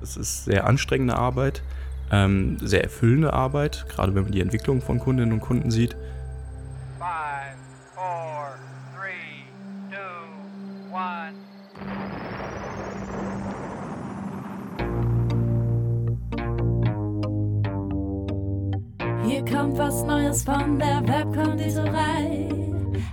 Es ist sehr anstrengende Arbeit, ähm, sehr erfüllende Arbeit, gerade wenn man die Entwicklung von Kundinnen und Kunden sieht. Five, four, three, two, one. Hier kommt was Neues von der Webkonditorei.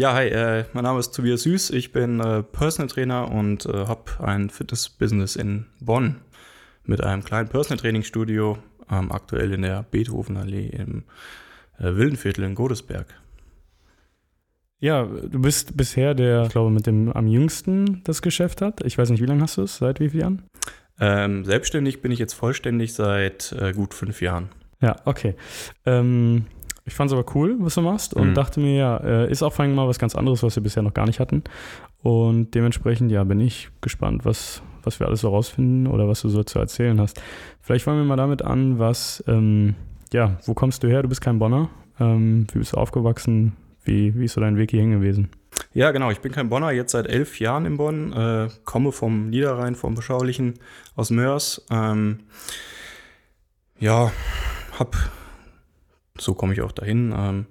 Ja, hi, äh, mein Name ist Tobias Süß. Ich bin äh, Personal Trainer und äh, habe ein Fitness-Business in Bonn mit einem kleinen Personal Training Studio, ähm, aktuell in der Beethovenallee im äh, Wildenviertel in Godesberg. Ja, du bist bisher der, ich glaube, mit dem am jüngsten das Geschäft hat. Ich weiß nicht, wie lange hast du es? Seit wie vielen Jahren? Ähm, selbstständig bin ich jetzt vollständig seit äh, gut fünf Jahren. Ja, okay. Ähm, ich fand es aber cool, was du machst und mhm. dachte mir, ja, äh, ist auch vor allem mal was ganz anderes, was wir bisher noch gar nicht hatten. Und dementsprechend, ja, bin ich gespannt, was, was wir alles so rausfinden oder was du so zu erzählen hast. Vielleicht fangen wir mal damit an, was, ähm, ja, wo kommst du her? Du bist kein Bonner. Ähm, wie bist du aufgewachsen? Wie, wie ist so dein Weg hierhin gewesen? Ja, genau. Ich bin kein Bonner, jetzt seit elf Jahren in Bonn, äh, komme vom Niederrhein, vom Beschaulichen, aus Mörs. Ähm, ja, hab so komme ich auch dahin. Ähm,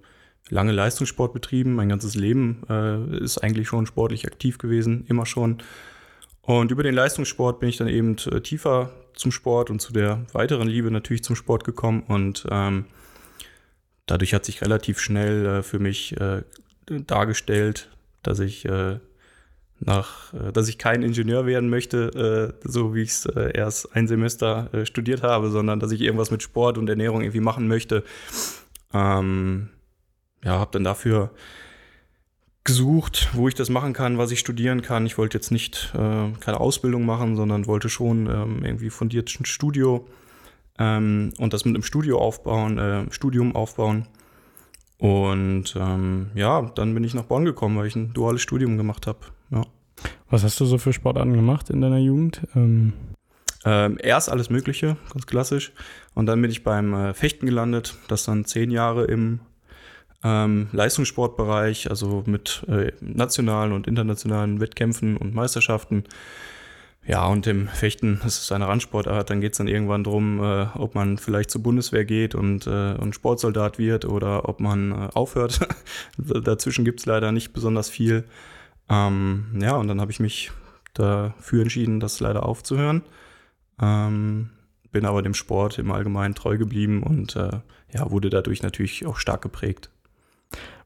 lange Leistungssport betrieben, mein ganzes Leben äh, ist eigentlich schon sportlich aktiv gewesen, immer schon. Und über den Leistungssport bin ich dann eben äh, tiefer zum Sport und zu der weiteren Liebe natürlich zum Sport gekommen. Und ähm, dadurch hat sich relativ schnell äh, für mich äh, dargestellt, dass ich äh, nach, äh, dass ich kein Ingenieur werden möchte, so wie ich es erst ein Semester studiert habe, sondern dass ich irgendwas mit Sport und Ernährung irgendwie machen möchte. Ähm, ja, habe dann dafür gesucht, wo ich das machen kann, was ich studieren kann. Ich wollte jetzt nicht äh, keine Ausbildung machen, sondern wollte schon ähm, irgendwie fundiert ein Studio ähm, und das mit einem Studio aufbauen, äh, Studium aufbauen. Und ähm, ja, dann bin ich nach Bonn gekommen, weil ich ein duales Studium gemacht habe. Ja. Was hast du so für Sportarten gemacht in deiner Jugend? Ähm ähm, erst alles Mögliche, ganz klassisch. Und dann bin ich beim äh, Fechten gelandet, das dann zehn Jahre im ähm, Leistungssportbereich, also mit äh, nationalen und internationalen Wettkämpfen und Meisterschaften. Ja, und im Fechten, das ist eine Randsportart, dann geht es dann irgendwann darum, äh, ob man vielleicht zur Bundeswehr geht und, äh, und Sportsoldat wird oder ob man äh, aufhört. Dazwischen gibt es leider nicht besonders viel. Ähm, ja, und dann habe ich mich dafür entschieden, das leider aufzuhören. Ähm, bin aber dem Sport im Allgemeinen treu geblieben und äh, ja, wurde dadurch natürlich auch stark geprägt.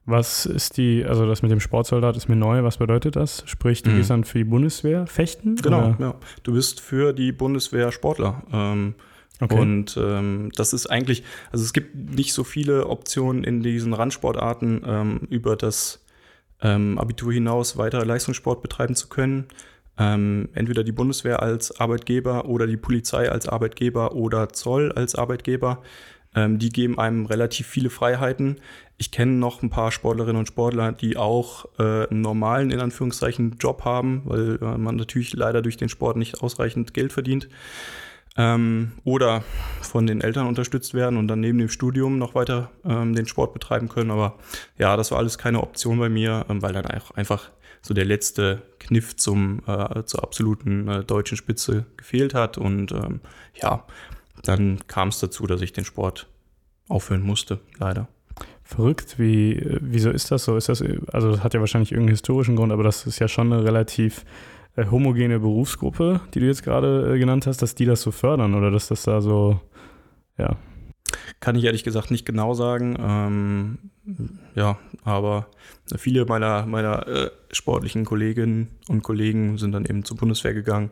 Was ist die, also das mit dem Sportsoldat ist mir neu, was bedeutet das? Sprich, du mhm. gehst dann für die Bundeswehr fechten? Genau, ja. Du bist für die Bundeswehr Sportler. Ähm, okay. Und ähm, das ist eigentlich, also es gibt nicht so viele Optionen in diesen Randsportarten, ähm, über das ähm, Abitur hinaus weiter Leistungssport betreiben zu können ähm, entweder die Bundeswehr als Arbeitgeber oder die Polizei als Arbeitgeber oder Zoll als Arbeitgeber. Ähm, die geben einem relativ viele Freiheiten. Ich kenne noch ein paar Sportlerinnen und Sportler, die auch äh, einen normalen, in Anführungszeichen, Job haben, weil äh, man natürlich leider durch den Sport nicht ausreichend Geld verdient. Ähm, oder von den Eltern unterstützt werden und dann neben dem Studium noch weiter ähm, den Sport betreiben können. Aber ja, das war alles keine Option bei mir, ähm, weil dann einfach so der letzte Kniff zum, äh, zur absoluten äh, deutschen Spitze gefehlt hat. Und ähm, ja, dann kam es dazu, dass ich den Sport aufhören musste, leider. Verrückt, wie, wieso ist das so? Ist das, also das hat ja wahrscheinlich irgendeinen historischen Grund, aber das ist ja schon eine relativ äh, homogene Berufsgruppe, die du jetzt gerade äh, genannt hast, dass die das so fördern oder dass das da so, ja. Kann ich ehrlich gesagt nicht genau sagen. Ähm, ja, aber viele meiner, meiner äh, sportlichen Kolleginnen und Kollegen sind dann eben zur Bundeswehr gegangen.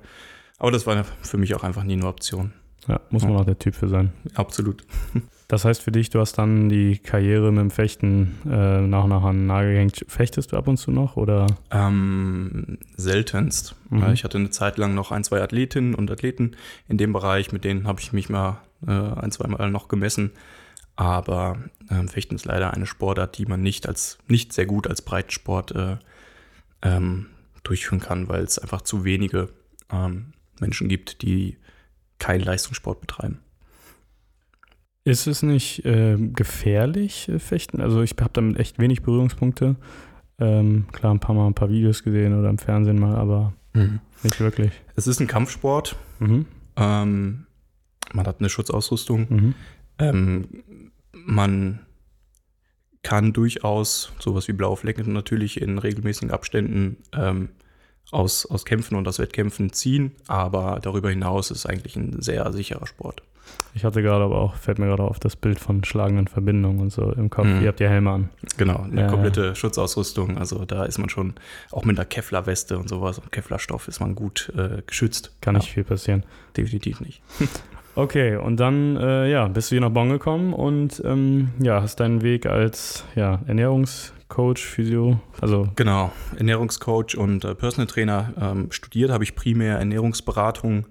Aber das war für mich auch einfach nie eine Option. Ja, muss man Ja. auch der Typ für sein. Absolut. Das heißt für dich, du hast dann die Karriere mit dem Fechten äh, nach und nach an den Nagel gehängt. Fechtest du ab und zu noch oder? Ähm, seltenst. Mhm. Ich hatte eine Zeit lang noch ein, zwei Athletinnen und Athleten in dem Bereich, mit denen habe ich mich mal äh, ein, zwei Mal noch gemessen. Aber ähm, Fechten ist leider eine Sportart, die man nicht als nicht sehr gut als Breitensport äh, ähm, durchführen kann, weil es einfach zu wenige ähm, Menschen gibt, die keinen Leistungssport betreiben. Ist es nicht äh, gefährlich, äh, Fechten? Also ich habe damit echt wenig Berührungspunkte. Ähm, klar, ein paar Mal ein paar Videos gesehen oder im Fernsehen mal, aber nicht wirklich. Es ist ein Kampfsport. Mhm. Ähm, man hat eine Schutzausrüstung. Mhm. Ähm, man kann durchaus sowas wie blaue Flecken natürlich in regelmäßigen Abständen ähm, aus, aus Kämpfen und aus Wettkämpfen ziehen, aber darüber hinaus ist es eigentlich ein sehr sicherer Sport. Ich hatte gerade aber auch, fällt mir gerade auf, das Bild von schlagenden Verbindungen und so im Kopf. Mhm. Ihr habt ja Helme an. Genau, eine Ja. komplette Schutzausrüstung. Also da ist man schon auch mit einer Kevlar-Weste und sowas und Kevlarstoff ist man gut äh, geschützt. Kann ja, nicht viel passieren. Definitiv nicht. Okay, und dann äh, ja, bist du hier nach Bonn gekommen und ähm, ja, hast deinen Weg als ja, Ernährungscoach, Physio, also Genau, Ernährungscoach und äh, Personal Trainer ähm, studiert, habe ich primär Ernährungsberatung,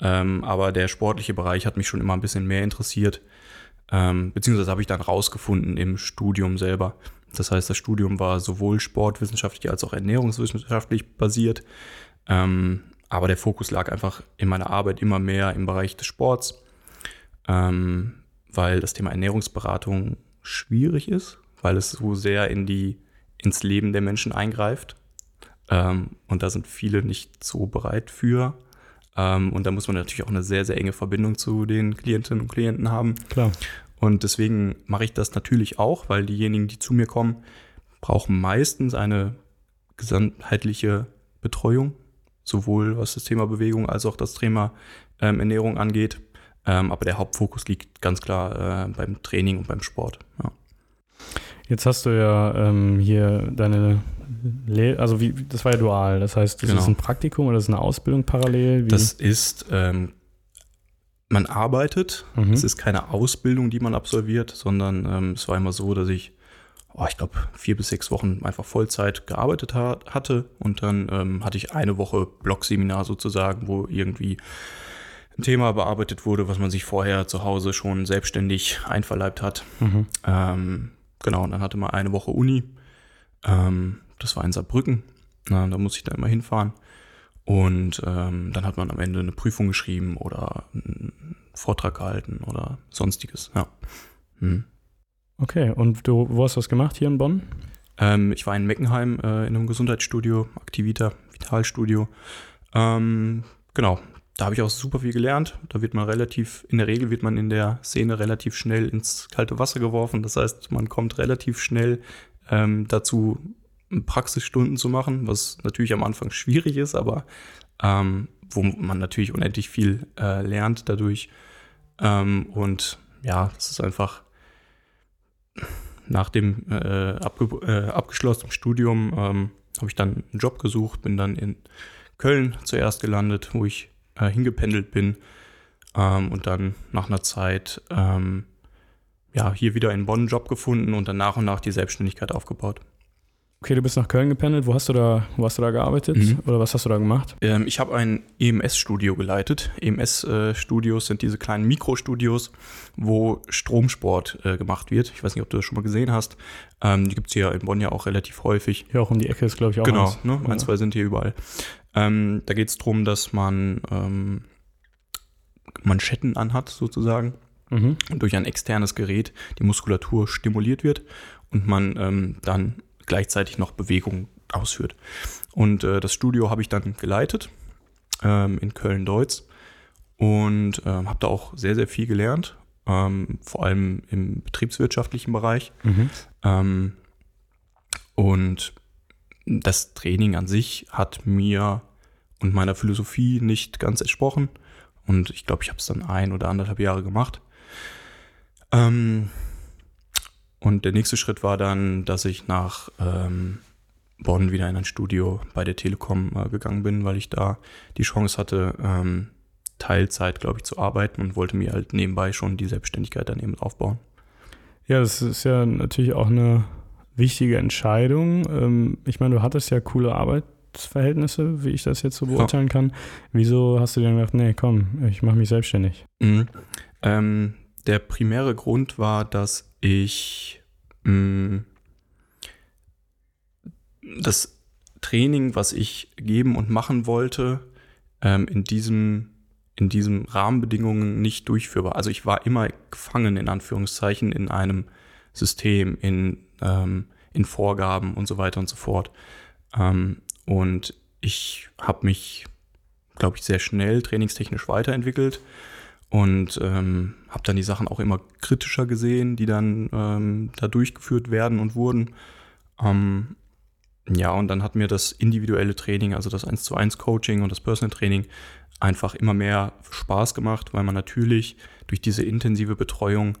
ähm, aber der sportliche Bereich hat mich schon immer ein bisschen mehr interessiert, ähm, beziehungsweise habe ich dann rausgefunden im Studium selber. Das heißt, das Studium war sowohl sportwissenschaftlich als auch ernährungswissenschaftlich basiert, ähm, aber der Fokus lag einfach in meiner Arbeit immer mehr im Bereich des Sports, ähm, weil das Thema Ernährungsberatung schwierig ist, weil es so sehr in die, ins Leben der Menschen eingreift. Ähm, und da sind viele nicht so bereit für. Ähm, und da muss man natürlich auch eine sehr, sehr enge Verbindung zu den Klientinnen und Klienten haben. klar. Und deswegen mache ich das natürlich auch, weil diejenigen, die zu mir kommen, brauchen meistens eine gesamtheitliche Betreuung, sowohl was das Thema Bewegung als auch das Thema ähm, Ernährung angeht. Ähm, aber der Hauptfokus liegt ganz klar äh, beim Training und beim Sport. Ja. Jetzt hast du ja ähm, hier deine Le also wie, das war ja dual, das heißt, das Genau. ist ein Praktikum oder das ist eine Ausbildung parallel? Wie? Das ist, ähm, man arbeitet, Mhm. es ist keine Ausbildung, die man absolviert, sondern ähm, es war immer so, dass ich, oh, ich glaube, vier bis sechs Wochen einfach Vollzeit gearbeitet ha hatte und dann ähm, hatte ich eine Woche Blogseminar sozusagen, wo irgendwie ein Thema bearbeitet wurde, was man sich vorher zu Hause schon selbstständig einverleibt hat. Mhm. Ähm, genau, und dann hatte man eine Woche Uni. Ähm, das war in Saarbrücken. Na, da muss ich dann immer hinfahren. Und ähm, dann hat man am Ende eine Prüfung geschrieben oder einen Vortrag gehalten oder sonstiges. Ja. Hm. Okay, und du, wo hast du das gemacht hier in Bonn? Ähm, ich war in Meckenheim äh, in einem Gesundheitsstudio, Aktivita, Vitalstudio. Ähm, genau, da habe ich auch super viel gelernt. Da wird man relativ, in der Regel wird man in der Szene relativ schnell ins kalte Wasser geworfen. Das heißt, man kommt relativ schnell ähm, dazu, Praxisstunden zu machen, was natürlich am Anfang schwierig ist, aber ähm, wo man natürlich unendlich viel äh, lernt dadurch. Ähm, und ja, das ist einfach nach dem äh, äh, abgeschlossenen Studium ähm, habe ich dann einen Job gesucht, bin dann in Köln zuerst gelandet, wo ich äh, hingependelt bin ähm, und dann nach einer Zeit ähm, ja, hier wieder einen Job gefunden und dann nach und nach die Selbstständigkeit aufgebaut. Okay, du bist nach Köln gependelt. Wo hast du da, wo hast du da gearbeitet? Mhm. Oder was hast du da gemacht? Ähm, ich habe ein EMS-Studio geleitet. EMS-Studios sind diese kleinen Mikrostudios, wo Stromsport äh, gemacht wird. Ich weiß nicht, ob du das schon mal gesehen hast. Ähm, die gibt es hier in Bonn ja auch relativ häufig. Hier auch um die Ecke ist, glaube ich, auch genau, eins. ne? Ja. ein, zwei sind hier überall. Ähm, da geht es darum, dass man ähm, Manschetten anhat, sozusagen, Mhm. und durch ein externes Gerät die Muskulatur stimuliert wird und man ähm, dann gleichzeitig noch Bewegung ausführt. Und äh, das Studio habe ich dann geleitet ähm, in Köln-Deutz und ähm, habe da auch sehr, sehr viel gelernt, ähm, vor allem im betriebswirtschaftlichen Bereich. Mhm. Ähm, und das Training an sich hat mir und meiner Philosophie nicht ganz entsprochen. Und ich glaube, ich habe es dann ein oder anderthalb Jahre gemacht. Ähm, und der nächste Schritt war dann, dass ich nach ähm, Bonn wieder in ein Studio bei der Telekom äh, gegangen bin, weil ich da die Chance hatte, ähm, Teilzeit, glaube ich, zu arbeiten und wollte mir halt nebenbei schon die Selbstständigkeit daneben aufbauen. Ja, das ist ja natürlich auch eine wichtige Entscheidung. Ähm, ich meine, du hattest ja coole Arbeitsverhältnisse, wie ich das jetzt so beurteilen ja. kann. Wieso hast du dir gedacht, nee, komm, ich mache mich selbstständig? Mhm. Ähm, der primäre Grund war, dass ich mh, mm, das Training, was ich geben und machen wollte, ähm, in diesem in diesen Rahmenbedingungen nicht durchführbar. Also ich war immer gefangen in Anführungszeichen in einem System, in, ähm, in Vorgaben und so weiter und so fort. Ähm, und ich habe mich, glaube ich, sehr schnell trainingstechnisch weiterentwickelt und ähm, habe dann die Sachen auch immer kritischer gesehen, die dann ähm, da durchgeführt werden und wurden. Ähm, ja, und dann hat mir das individuelle Training, also das 1 zu 1 Coaching und das Personal Training einfach immer mehr Spaß gemacht, weil man natürlich durch diese intensive Betreuung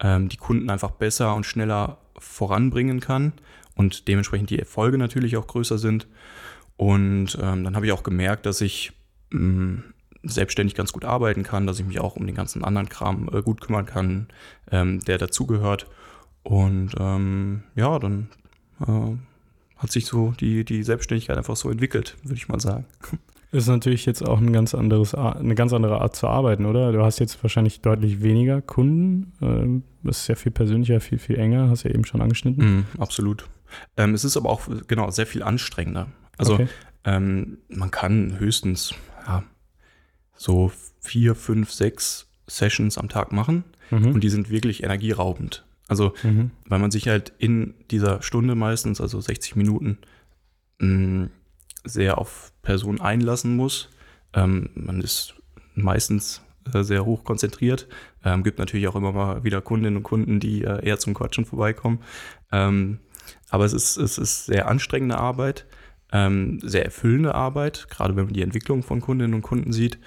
ähm, die Kunden einfach besser und schneller voranbringen kann und dementsprechend die Erfolge natürlich auch größer sind. Und ähm, dann habe ich auch gemerkt, dass ich mh, mm, selbstständig ganz gut arbeiten kann, dass ich mich auch um den ganzen anderen Kram äh, gut kümmern kann, ähm, der dazugehört. Und ähm, ja, dann äh, hat sich so die, die Selbstständigkeit einfach so entwickelt, würde ich mal sagen. Das ist natürlich jetzt auch ein ganz anderes, eine ganz andere Art zu arbeiten, oder? Du hast jetzt wahrscheinlich deutlich weniger Kunden. Ähm, das ist ja viel persönlicher, viel, viel enger, hast du ja eben schon angeschnitten. Mm, absolut. Ähm, es ist aber auch, genau, sehr viel anstrengender. Also okay. ähm, man kann höchstens ja, so vier, fünf, sechs Sessions am Tag machen mhm. und die sind wirklich energieraubend. Also, mhm. weil man sich halt in dieser Stunde meistens, also 60 Minuten, mh, mm, sehr auf Personen einlassen muss. Ähm, man ist meistens äh, sehr hoch konzentriert. Ähm, gibt natürlich auch immer mal wieder Kundinnen und Kunden, die äh, eher zum Quatschen vorbeikommen. Ähm, aber es ist, es ist sehr anstrengende Arbeit, ähm, sehr erfüllende Arbeit, gerade wenn man die Entwicklung von Kundinnen und Kunden sieht.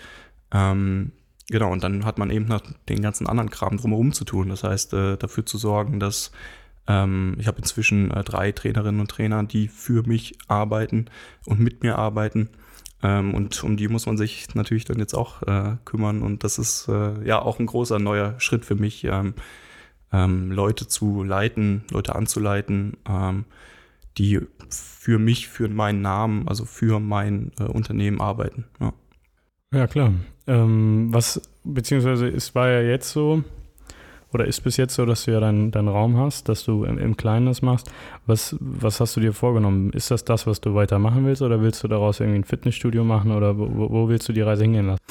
Ähm, genau, und dann hat man eben noch den ganzen anderen Kram drumherum zu tun. Das heißt, äh, dafür zu sorgen, dass ähm, ich habe inzwischen äh, drei Trainerinnen und Trainer, die für mich arbeiten und mit mir arbeiten. Ähm, und um die muss man sich natürlich dann jetzt auch äh, kümmern. Und das ist äh, ja auch ein großer neuer Schritt für mich, ähm, ähm Leute zu leiten, Leute anzuleiten, ähm, die für mich, für meinen Namen, also für mein äh, Unternehmen arbeiten. Ja, ja klar. Ähm, was, beziehungsweise es war ja jetzt so, oder ist bis jetzt so, dass du ja deinen dein Raum hast, dass du im, im, Kleinen das machst. Was, was hast du dir vorgenommen? Ist das das, was du weitermachen willst oder willst du daraus irgendwie ein Fitnessstudio machen oder wo, wo willst du die Reise hingehen lassen?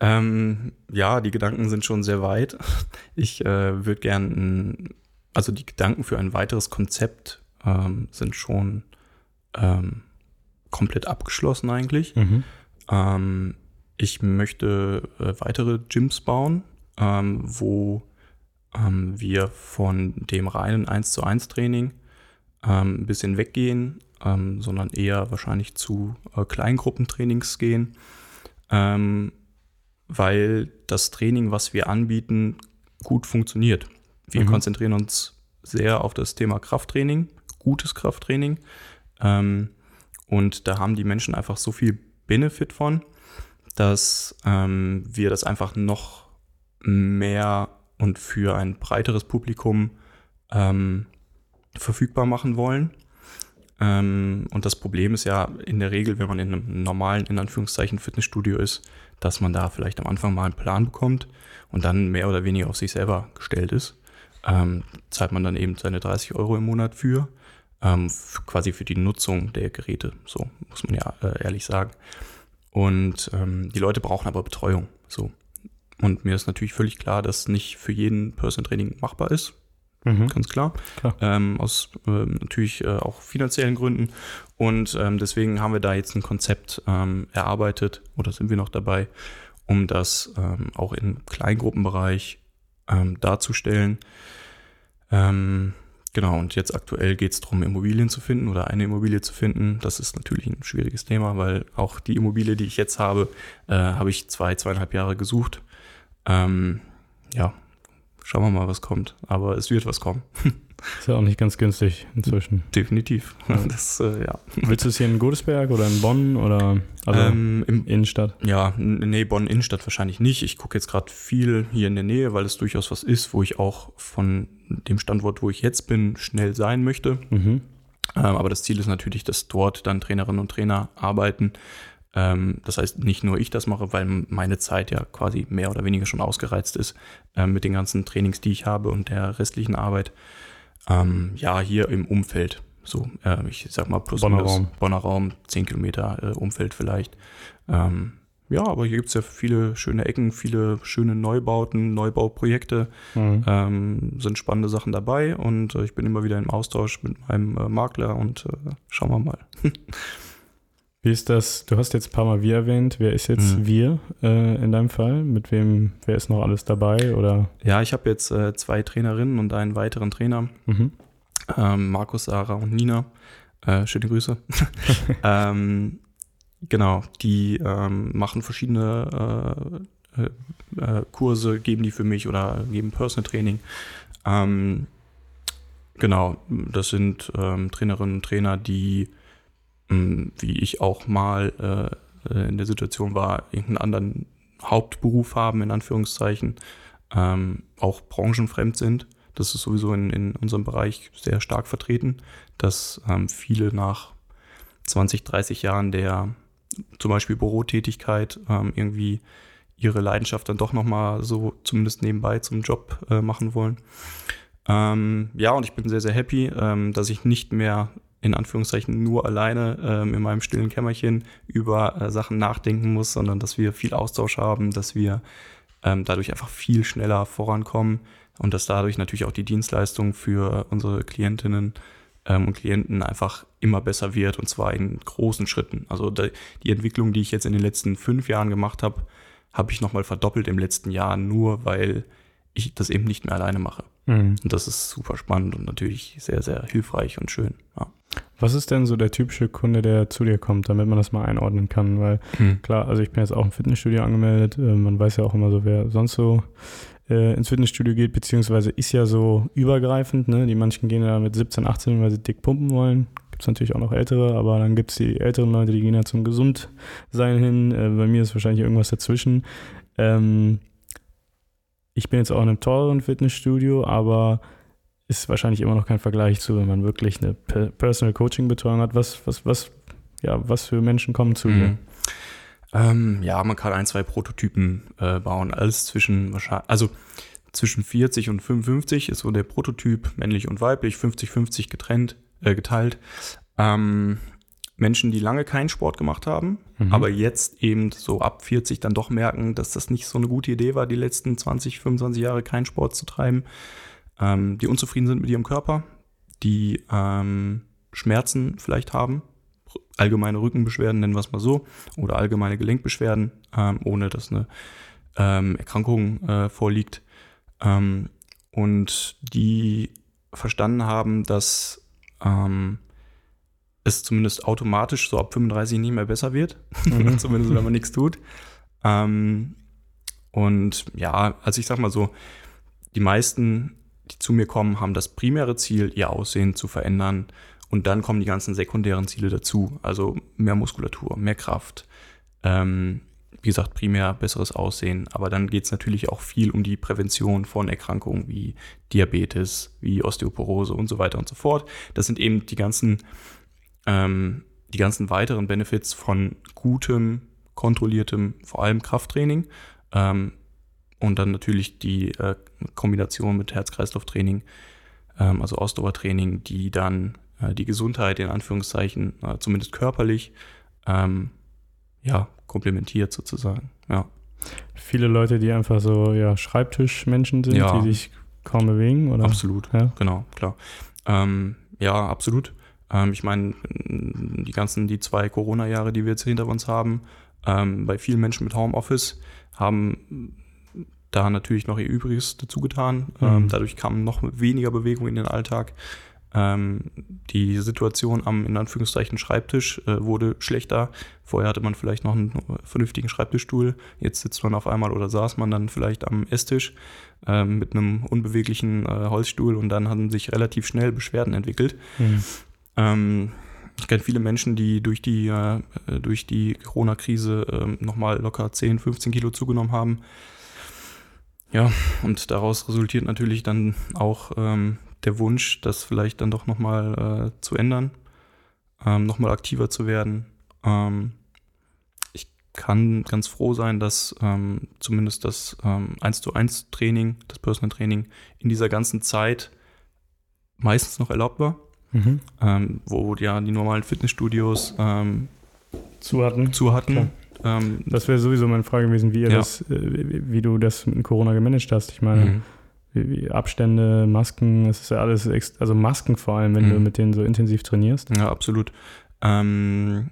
Ähm, ja, die Gedanken sind schon sehr weit. Ich äh, würde gern, also die Gedanken für ein weiteres Konzept ähm, sind schon ähm, komplett abgeschlossen eigentlich. Mhm. Ich möchte äh, weitere Gyms bauen, ähm, wo ähm, wir von dem reinen 1 zu 1 Training ähm, ein bisschen weggehen, ähm, sondern eher wahrscheinlich zu äh, Kleingruppentrainings gehen, ähm, weil das Training, was wir anbieten, gut funktioniert. Wir mhm. konzentrieren uns sehr auf das Thema Krafttraining, gutes Krafttraining. Und da haben die Menschen einfach so viel Benefit von, dass ähm, wir das einfach noch mehr und für ein breiteres Publikum ähm, verfügbar machen wollen. Ähm, und das Problem ist ja in der Regel, wenn man in einem normalen, in Anführungszeichen, Fitnessstudio ist, dass man da vielleicht am Anfang mal einen Plan bekommt und dann mehr oder weniger auf sich selber gestellt ist. Ähm, zahlt man dann eben seine 30 Euro im Monat für, ähm, quasi für die Nutzung der Geräte, so muss man ja äh, ehrlich sagen. Und ähm, die Leute brauchen aber Betreuung. So. Und mir ist natürlich völlig klar, dass nicht für jeden Personal Training machbar ist. Mhm. Ganz klar. klar. Ähm, aus äh, natürlich äh, auch finanziellen Gründen. Und ähm, deswegen haben wir da jetzt ein Konzept ähm, erarbeitet oder sind wir noch dabei, um das ähm, auch im Kleingruppenbereich ähm, darzustellen. Ähm, genau, und jetzt aktuell geht es darum, Immobilien zu finden oder eine Immobilie zu finden. Das ist natürlich ein schwieriges Thema, weil auch die Immobilie, die ich jetzt habe, äh, habe ich zwei, zweieinhalb Jahre gesucht ähm, ja, schauen wir mal, was kommt. Aber es wird was kommen. Ist ja auch nicht ganz günstig inzwischen. Definitiv. Das, äh, ja. Willst du es hier in Godesberg oder in Bonn oder also ähm, im, Innenstadt? Ja, nee, Bonn Innenstadt wahrscheinlich nicht. Ich gucke jetzt gerade viel hier in der Nähe, weil es durchaus was ist, wo ich auch von dem Standort, wo ich jetzt bin, schnell sein möchte. Mhm. Ähm, aber das Ziel ist natürlich, dass dort dann Trainerinnen und Trainer arbeiten. Ähm, das heißt, nicht nur ich das mache, weil meine Zeit ja quasi mehr oder weniger schon ausgereizt ist äh, mit den ganzen Trainings, die ich habe und der restlichen Arbeit. Ähm, ja, hier im Umfeld. So, äh, ich sag mal plus Bonner Raum. Bonner Raum, 10 Kilometer äh, Umfeld vielleicht. Ähm, ja, aber hier gibt es ja viele schöne Ecken, viele schöne Neubauten, Neubauprojekte. Mhm. Ähm, sind spannende Sachen dabei und äh, ich bin immer wieder im Austausch mit meinem äh, Makler und äh, schauen wir mal. Wie ist das? Du hast jetzt ein paar Mal wir erwähnt. Wer ist jetzt mhm. wir äh, in deinem Fall? Mit wem, wer ist noch alles dabei? Oder? Ja, ich habe jetzt äh, zwei Trainerinnen und einen weiteren Trainer. Mhm. Ähm, Markus, Sarah und Nina. Äh, schöne Grüße. ähm, genau, die ähm, machen verschiedene äh, äh, äh, Kurse, geben die für mich oder geben Personal Training. Ähm, genau, das sind ähm, Trainerinnen und Trainer, die ähm, wie ich auch mal äh, äh, in der Situation war, irgendeinen anderen Hauptberuf haben, in Anführungszeichen, ähm, auch branchenfremd sind. Das ist sowieso in, in unserem Bereich sehr stark vertreten, dass ähm, viele nach 20, 30 Jahren der zum Beispiel Bürotätigkeit ähm, irgendwie ihre Leidenschaft dann doch nochmal so zumindest nebenbei zum Job äh, machen wollen. Ähm, ja, und ich bin sehr, sehr happy, ähm, dass ich nicht mehr in Anführungszeichen nur alleine ähm, in meinem stillen Kämmerchen über äh, Sachen nachdenken muss, sondern dass wir viel Austausch haben, dass wir ähm, dadurch einfach viel schneller vorankommen und dass dadurch natürlich auch die Dienstleistung für unsere Klientinnen ähm, und Klienten einfach immer besser wird und zwar in großen Schritten. Also die Entwicklung, die ich jetzt in den letzten fünf Jahren gemacht habe, habe ich nochmal verdoppelt im letzten Jahr, nur weil ich das eben nicht mehr alleine mache. Mhm. Und das ist super spannend und natürlich sehr, sehr hilfreich und schön. Ja. Was ist denn so der typische Kunde, der zu dir kommt, damit man das mal einordnen kann? Weil hm. klar, also ich bin jetzt auch im Fitnessstudio angemeldet. Äh, man weiß ja auch immer so, wer sonst so äh, ins Fitnessstudio geht, beziehungsweise ist ja so übergreifend. Ne? Die manchen gehen ja mit 17, 18, weil sie dick pumpen wollen. Gibt es natürlich auch noch ältere, aber dann gibt es die älteren Leute, die gehen ja zum Gesundsein hin. Äh, bei mir ist wahrscheinlich irgendwas dazwischen. Ähm, ich bin jetzt auch in einem teureren Fitnessstudio, aber ist wahrscheinlich immer noch kein Vergleich zu, wenn man wirklich eine Personal Coaching Betreuung hat. Was, was, was, ja, was für Menschen kommen zu dir? Mhm. Ähm, ja, man kann ein, zwei Prototypen äh, bauen. Alles zwischen also zwischen 40 und 55 ist so der Prototyp, männlich und weiblich, 50-50 getrennt, äh, geteilt. Ähm, Menschen, die lange keinen Sport gemacht haben, mhm. aber jetzt eben so ab 40 dann doch merken, dass das nicht so eine gute Idee war, die letzten 20, 25 Jahre keinen Sport zu treiben ähm, die unzufrieden sind mit ihrem Körper, die ähm, Schmerzen vielleicht haben, allgemeine Rückenbeschwerden, nennen wir es mal so, oder allgemeine Gelenkbeschwerden, ähm, ohne dass eine ähm, Erkrankung äh, vorliegt. Ähm, und die verstanden haben, dass ähm, es zumindest automatisch so ab 35 nicht mehr besser wird, mhm. zumindest wenn man nichts tut. Ähm, und ja, also ich sag mal so, die meisten die zu mir kommen, haben das primäre Ziel, ihr Aussehen zu verändern. Und dann kommen die ganzen sekundären Ziele dazu. Also mehr Muskulatur, mehr Kraft. Ähm, wie gesagt, primär besseres Aussehen. Aber dann geht es natürlich auch viel um die Prävention von Erkrankungen wie Diabetes, wie Osteoporose und so weiter und so fort. Das sind eben die ganzen, ähm, die ganzen weiteren Benefits von gutem, kontrolliertem, vor allem Krafttraining. Ähm, und dann natürlich die äh, Kombination mit Herz-Kreislauf-Training, ähm, also Ausdauertraining, die dann äh, die Gesundheit in Anführungszeichen, äh, zumindest körperlich, ähm, ja, komplementiert sozusagen. Ja. Viele Leute, die einfach so ja, Schreibtischmenschen sind, ja. die sich kaum bewegen, oder? Absolut, ja. genau, klar. Ähm, ja, absolut. Ähm, ich meine, die ganzen, die zwei Corona-Jahre, die wir jetzt hinter uns haben, ähm, bei vielen Menschen mit Homeoffice haben da natürlich noch ihr Übriges dazu getan. Mhm. Ähm, dadurch kam noch weniger Bewegung in den Alltag. Ähm, die Situation am, in Anführungszeichen, Schreibtisch äh, wurde schlechter. Vorher hatte man vielleicht noch einen vernünftigen Schreibtischstuhl. Jetzt sitzt man auf einmal oder saß man dann vielleicht am Esstisch äh, mit einem unbeweglichen äh, Holzstuhl und dann haben sich relativ schnell Beschwerden entwickelt. Mhm. Ähm, ich kenne viele Menschen, die durch die, äh, durch die Corona-Krise äh, nochmal locker 10, 15 Kilo zugenommen haben. Ja, und daraus resultiert natürlich dann auch ähm, der Wunsch, das vielleicht dann doch nochmal äh, zu ändern, ähm, nochmal aktiver zu werden. Ähm, ich kann ganz froh sein, dass ähm, zumindest das ähm, 1 zu 1 Training, das Personal Training in dieser ganzen Zeit meistens noch erlaubt war. Mhm. Ähm, wo ja die normalen Fitnessstudios ähm, zu hatten. Zu hatten. Ähm, das wäre sowieso meine Frage gewesen, wie, ja. das, äh, wie, wie, du das mit Corona gemanagt hast. Ich meine, mhm. Abstände, Masken, es ist ja alles, also Masken vor allem, wenn mhm. du mit denen so intensiv trainierst. Ja, absolut. Ähm,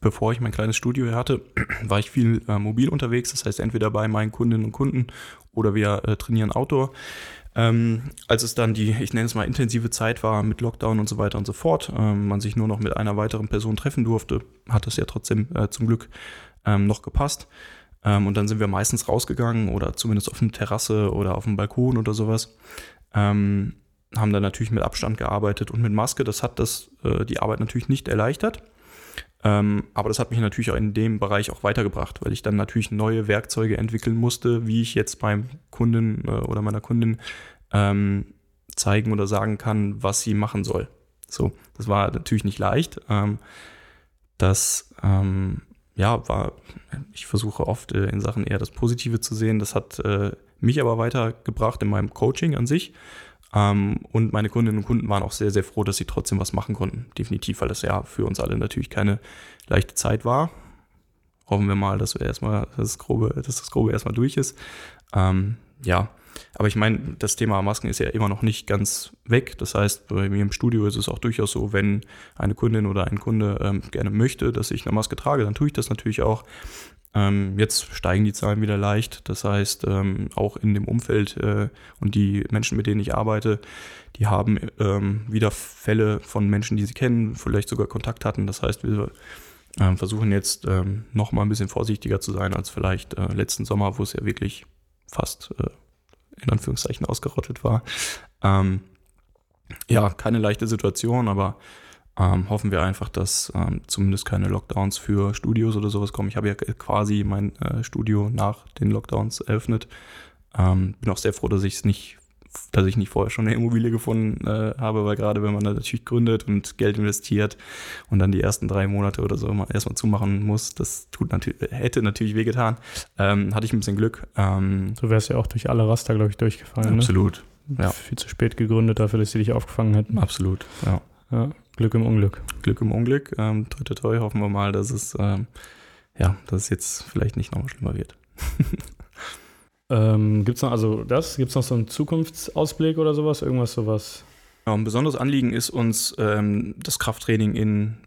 bevor ich mein kleines Studio hier hatte, war ich viel äh, mobil unterwegs. Das heißt, entweder bei meinen Kundinnen und Kunden oder wir äh, trainieren Outdoor. Ähm, als es dann die, ich nenne es mal, intensive Zeit war mit Lockdown und so weiter und so fort, ähm, man sich nur noch mit einer weiteren Person treffen durfte, hat das ja trotzdem äh, zum Glück ähm, noch gepasst. Ähm, und dann sind wir meistens rausgegangen oder zumindest auf eine Terrasse oder auf dem Balkon oder sowas. Ähm, haben dann natürlich mit Abstand gearbeitet und mit Maske. Das hat das, äh, die Arbeit natürlich nicht erleichtert. Ähm, aber das hat mich natürlich auch in dem Bereich auch weitergebracht, weil ich dann natürlich neue Werkzeuge entwickeln musste, wie ich jetzt beim Kunden äh, oder meiner Kundin ähm, zeigen oder sagen kann, was sie machen soll. So, das war natürlich nicht leicht. Ähm, das ähm, ja war, ich versuche oft äh, in Sachen eher das Positive zu sehen. Das hat äh, mich aber weitergebracht in meinem Coaching an sich. Ähm, und meine Kundinnen und Kunden waren auch sehr, sehr froh, dass sie trotzdem was machen konnten. Definitiv, weil das ja für uns alle natürlich keine leichte Zeit war. Hoffen wir mal, dass wir erstmal, das Grobe, dass das Grobe erstmal durch ist. Ähm, ja, aber ich meine, das Thema Masken ist ja immer noch nicht ganz weg. Das heißt, bei mir im Studio ist es auch durchaus so, wenn eine Kundin oder ein Kunde ähm, gerne möchte, dass ich eine Maske trage, dann tue ich das natürlich auch. Ähm, jetzt steigen die Zahlen wieder leicht. Das heißt, ähm, auch in dem Umfeld äh, und die Menschen, mit denen ich arbeite, die haben ähm, wieder Fälle von Menschen, die sie kennen, vielleicht sogar Kontakt hatten. Das heißt, wir ähm, versuchen jetzt ähm, noch ein bisschen vorsichtiger zu sein als vielleicht äh, letzten Sommer, wo es ja wirklich fast äh, in Anführungszeichen ausgerottet war. Ähm, ja, keine leichte Situation, aber ähm, hoffen wir einfach, dass ähm, zumindest keine Lockdowns für Studios oder sowas kommen. Ich habe ja quasi mein äh, Studio nach den Lockdowns eröffnet. Ähm, bin auch sehr froh, dass ich es nicht, dass ich nicht vorher schon eine Immobilie gefunden äh, habe, weil gerade wenn man da natürlich gründet und Geld investiert und dann die ersten drei Monate oder so mal erstmal zumachen muss, das tut natürlich, hätte natürlich wehgetan. Ähm, hatte ich ein bisschen Glück. Ähm, du wärst ja auch durch alle Raster, glaube ich, durchgefallen. Ne? Absolut. Ne? Ja. Viel zu spät gegründet dafür, dass sie dich aufgefangen hätten. Absolut, ja. Ja, Glück im Unglück. Glück im Unglück. Ähm, toi, toi, toi, hoffen wir mal, dass es, ähm, ja, dass es jetzt vielleicht nicht nochmal schlimmer wird. ähm, Gibt es noch, also das, gibt es noch so einen Zukunftsausblick oder sowas? Irgendwas sowas? Ja, ein besonderes Anliegen ist uns, ähm, das Krafttraining in,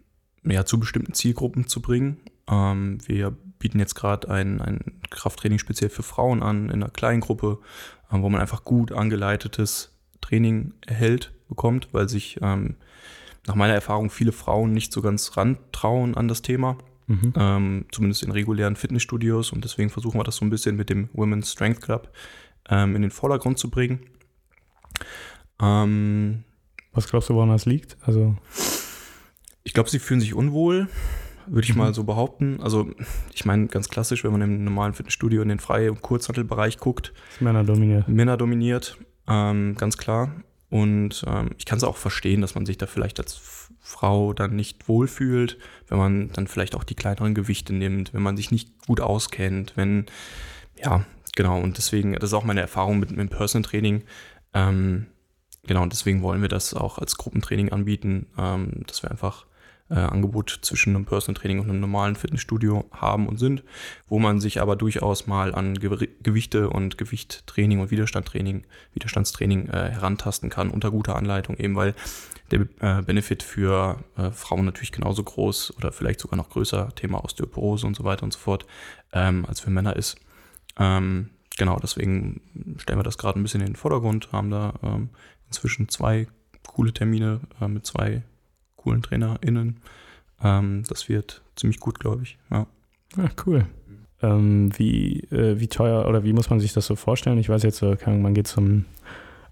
ja, zu bestimmten Zielgruppen zu bringen. Ähm, wir bieten jetzt gerade ein, ein Krafttraining speziell für Frauen an, in einer kleinen Gruppe, äh, wo man einfach gut angeleitetes Training erhält, bekommt, weil sich ähm, nach meiner Erfahrung viele Frauen nicht so ganz rantrauen an das Thema. Mhm. Ähm, zumindest in regulären Fitnessstudios und deswegen versuchen wir das so ein bisschen mit dem Women's Strength Club ähm, in den Vordergrund zu bringen. Ähm, Was glaubst du, woran das liegt? Also ich glaube, sie fühlen sich unwohl, würde ich mhm. mal so behaupten. Also ich meine ganz klassisch, wenn man im normalen Fitnessstudio in den Freie- und Kurzhantelbereich guckt. Männer dominiert. Männer dominiert, ähm, ganz klar. Und ähm, ich kann es auch verstehen, dass man sich da vielleicht als Frau dann nicht wohlfühlt, wenn man dann vielleicht auch die kleineren Gewichte nimmt, wenn man sich nicht gut auskennt, wenn, ja, genau. Und deswegen, das ist auch meine Erfahrung mit, mit dem Personal Training. Ähm, genau, und deswegen wollen wir das auch als Gruppentraining anbieten, ähm, dass wir einfach äh, Angebot zwischen einem Personal Training und einem normalen Fitnessstudio haben und sind, wo man sich aber durchaus mal an Ge Gewichte und Gewichttraining und Widerstandtraining, Widerstandstraining äh, herantasten kann unter guter Anleitung, eben weil der äh, Benefit für äh, Frauen natürlich genauso groß oder vielleicht sogar noch größer, Thema Osteoporose und so weiter und so fort, ähm, als für Männer ist. Ähm, genau, deswegen stellen wir das gerade ein bisschen in den Vordergrund, haben da ähm, inzwischen zwei coole Termine äh, mit zwei coolen TrainerInnen. Ähm, das wird ziemlich gut, glaube ich. Ja. ja cool. Ähm, wie, äh, wie teuer oder wie muss man sich das so vorstellen? Ich weiß jetzt, äh, man geht zum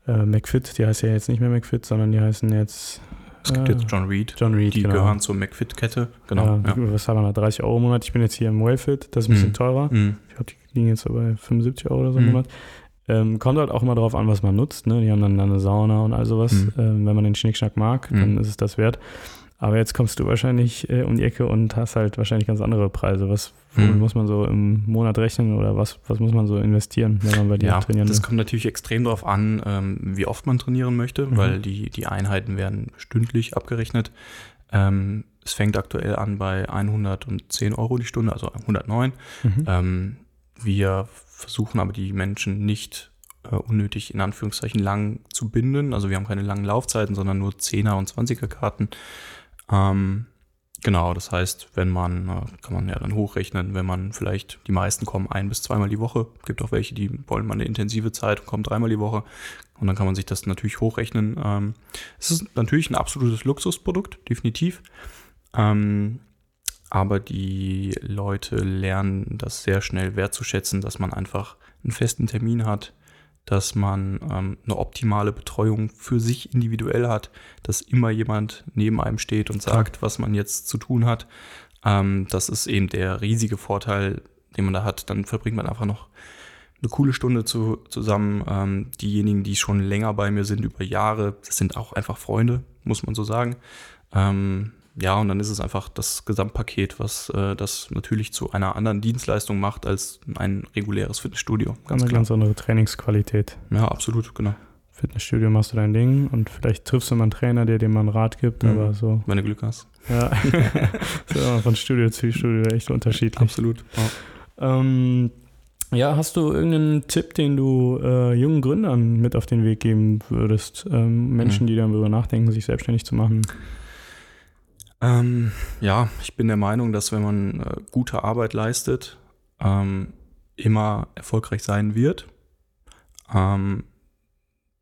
äh, McFit, die heißt ja jetzt nicht mehr McFit, sondern die heißen jetzt. Es gibt äh, jetzt John Reed. John Reed, Die genau. gehören zur McFit-Kette. Genau. Ja, Ja. Was haben wir da? 30 Euro im Monat. Ich bin jetzt hier im Wellfit, das ist ein bisschen Mhm. teurer. Mhm. Ich glaube, die liegen jetzt so bei 75 Euro oder so im Mhm. Monat. Ähm, kommt halt auch immer darauf an, was man nutzt. Ne? Die haben dann eine Sauna und all sowas. Mhm. Ähm, wenn man den Schnickschnack mag, Mhm. dann ist es das wert. Aber jetzt kommst du wahrscheinlich äh, um die Ecke und hast halt wahrscheinlich ganz andere Preise. Was Mhm. muss man so im Monat rechnen oder was, was muss man so investieren, wenn man bei dir Ja, trainieren das will? kommt natürlich extrem darauf an, ähm, wie oft man trainieren möchte, Mhm. weil die, die Einheiten werden stündlich abgerechnet. Ähm, es fängt aktuell an bei 110 Euro die Stunde, also 109. Mhm. Ähm, wir versuchen aber die Menschen nicht äh, unnötig in Anführungszeichen lang zu binden. Also wir haben keine langen Laufzeiten, sondern nur 10er und 20er Karten. Ähm, genau, das heißt, wenn man, äh, kann man ja dann hochrechnen, wenn man vielleicht, die meisten kommen ein bis zweimal die Woche. Gibt auch welche, die wollen mal eine intensive Zeit und kommen dreimal die Woche. Und dann kann man sich das natürlich hochrechnen. Ähm, es ist natürlich ein absolutes Luxusprodukt, definitiv. Ähm, aber die Leute lernen das sehr schnell wertzuschätzen, dass man einfach einen festen Termin hat, dass man ähm, eine optimale Betreuung für sich individuell hat, dass immer jemand neben einem steht und sagt, was man jetzt zu tun hat. Ähm, das ist eben der riesige Vorteil, den man da hat. Dann verbringt man einfach noch eine coole Stunde zu, zusammen. Ähm, diejenigen, die schon länger bei mir sind, über Jahre, das sind auch einfach Freunde, muss man so sagen. Ähm, ja, und dann ist es einfach das Gesamtpaket, was äh, das natürlich zu einer anderen Dienstleistung macht als ein reguläres Fitnessstudio. Ganz eine klar. ganz andere Trainingsqualität. Ja, absolut, genau. Fitnessstudio machst du dein Ding und vielleicht triffst du mal einen Trainer, der dir mal einen Rat gibt, Mhm. aber so, Wenn du Glück hast. ja. so von Studio zu Studio echt unterschiedlich. Absolut. Ja. Ähm, ja, hast du irgendeinen Tipp, den du äh, jungen Gründern mit auf den Weg geben würdest? Ähm, Menschen, Mhm. die darüber nachdenken, sich selbstständig zu machen. Ähm, ja, ich bin der Meinung, dass wenn man äh, gute Arbeit leistet, ähm, immer erfolgreich sein wird. Ähm,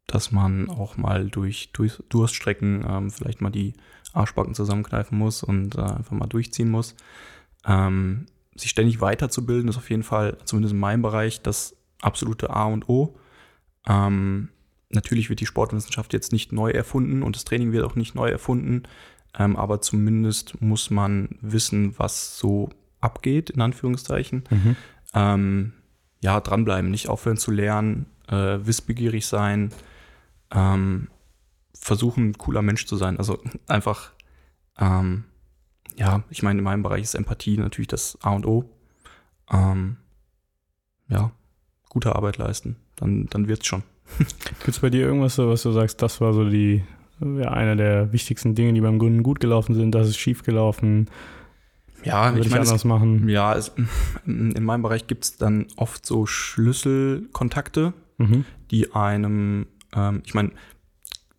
dass man auch mal durch, durch Durststrecken ähm, vielleicht mal die Arschbacken zusammenkneifen muss und äh, einfach mal durchziehen muss. Ähm, sich ständig weiterzubilden ist auf jeden Fall, zumindest in meinem Bereich, das absolute A und O. Ähm, natürlich wird die Sportwissenschaft jetzt nicht neu erfunden und das Training wird auch nicht neu erfunden, ähm, aber zumindest muss man wissen, was so abgeht, in Anführungszeichen. Mhm. Ähm, ja, dranbleiben, nicht aufhören zu lernen, äh, wissbegierig sein, ähm, versuchen, ein cooler Mensch zu sein. Also einfach, ähm, ja, ich meine, in meinem Bereich ist Empathie natürlich das A und O. Ähm, ja, gute Arbeit leisten, dann, dann wird's schon. Gibt es bei dir irgendwas, was du sagst, das war so die, ja, einer der wichtigsten Dinge, die beim Gründen gut gelaufen sind, das ist schief gelaufen, Ja, würde ich ich es anders machen. Ja, es, in meinem Bereich gibt es dann oft so Schlüsselkontakte, Mhm. die einem, ähm, ich meine,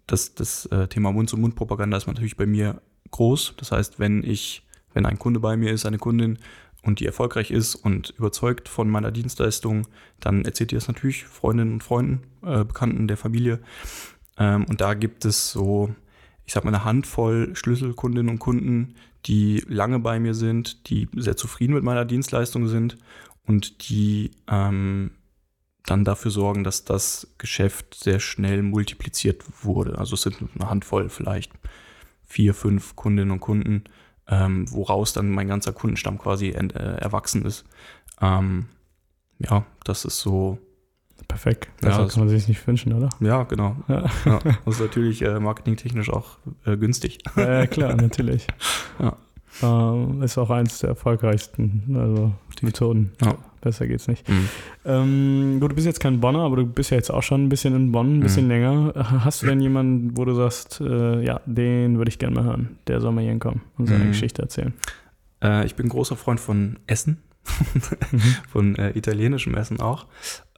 das, das äh, Thema Mund-zu-Mund-Propaganda ist natürlich bei mir groß. Das heißt, wenn ich, wenn ein Kunde bei mir ist, eine Kundin und die erfolgreich ist und überzeugt von meiner Dienstleistung, dann erzählt ihr das natürlich Freundinnen und Freunden, äh, Bekannten der Familie. Ähm, und da gibt es so, ich sag mal, eine Handvoll Schlüsselkundinnen und Kunden, die lange bei mir sind, die sehr zufrieden mit meiner Dienstleistung sind und die ähm, dann dafür sorgen, dass das Geschäft sehr schnell multipliziert wurde. Also es sind eine Handvoll vielleicht vier, fünf Kundinnen und Kunden, ähm, woraus dann mein ganzer Kundenstamm quasi äh, erwachsen ist. Ähm, ja, das ist so, Perfekt. Ja, Besser das- kann man sich nicht wünschen, oder? ja, genau. Ja, Ja, das ist natürlich äh, marketingtechnisch auch äh, günstig. ja klar, natürlich. Ja. Ähm, ist auch eins der erfolgreichsten also Methoden. Ja. Besser geht's nicht. Mhm. Ähm, gut, du bist jetzt kein Bonner, aber du bist ja jetzt auch schon ein bisschen in Bonn, ein bisschen Mhm. länger. Hast du denn jemanden, wo du sagst, äh, ja, den würde ich gerne mal hören, der soll mal hier hinkommen und seine Mhm. Geschichte erzählen? Äh, ich bin großer Freund von Essen, Mhm. von äh, italienischem Essen auch.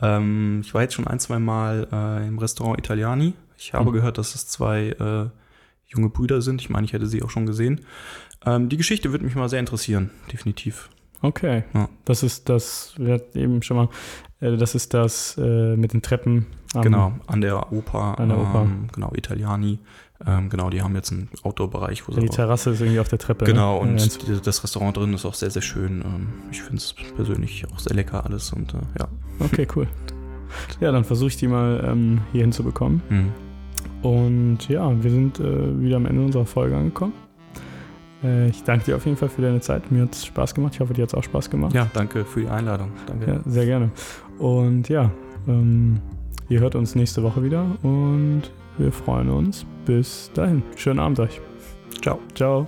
Ähm, ich war jetzt schon ein, zwei Mal äh, im Restaurant Italiani. Ich habe Mhm. gehört, dass es zwei äh, junge Brüder sind. Ich meine, ich hätte sie auch schon gesehen. Ähm, die Geschichte würde mich mal sehr interessieren, definitiv. Okay. Ja. Das ist das, wir hatten eben schon mal, äh, das ist das äh, mit den Treppen Am- Genau, an der Oper. An der Oper. Ähm, genau, Italiani. Ähm, genau, die haben jetzt einen Outdoor-Bereich, die Terrasse ist irgendwie auf der Treppe. Genau, ne? und Ja, das Restaurant drin ist auch sehr, sehr schön. Ähm, ich finde es persönlich auch sehr lecker alles und äh, ja. Okay, cool. Ja, dann versuche ich die mal ähm, hier hinzubekommen. Mhm. Und ja, wir sind äh, wieder am Ende unserer Folge angekommen. Äh, ich danke dir auf jeden Fall für deine Zeit. Mir hat es Spaß gemacht. Ich hoffe, dir hat es auch Spaß gemacht. Ja, danke für die Einladung. Danke. Ja, sehr gerne. Und ja, ähm, ihr hört uns nächste Woche wieder und wir freuen uns. Bis dahin. Schönen Abend euch. Ciao. Ciao.